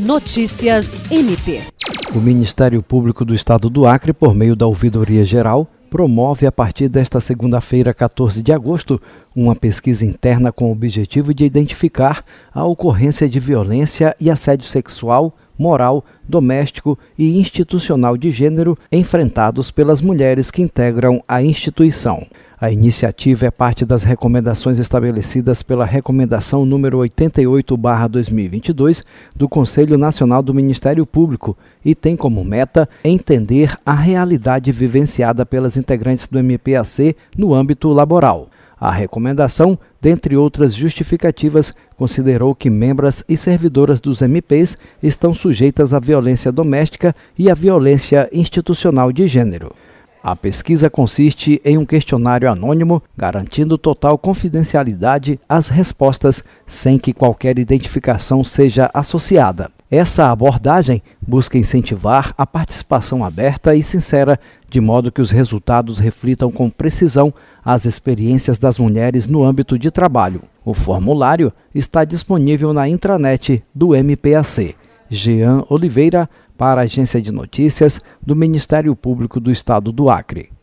Notícias MP. O Ministério Público do Estado do Acre, por meio da Ouvidoria Geral, promove a partir desta segunda-feira, 14 de agosto, uma pesquisa interna com o objetivo de identificar a ocorrência de violência e assédio sexual, moral, doméstico e institucional de gênero enfrentados pelas mulheres que integram a instituição. A iniciativa é parte das recomendações estabelecidas pela Recomendação número 88/2022 do Conselho Nacional do Ministério Público e tem como meta entender a realidade vivenciada pelas integrantes do MPAC no âmbito laboral. A recomendação, dentre outras justificativas, considerou que membros e servidoras dos MPs estão sujeitas à violência doméstica e à violência institucional de gênero. A pesquisa consiste em um questionário anônimo, garantindo total confidencialidade às respostas, sem que qualquer identificação seja associada. Essa abordagem busca incentivar a participação aberta e sincera, de modo que os resultados reflitam com precisão as experiências das mulheres no âmbito de trabalho. O formulário está disponível na intranet do MPAC. Jean Oliveira, para a Agência de Notícias do Ministério Público do Estado do Acre.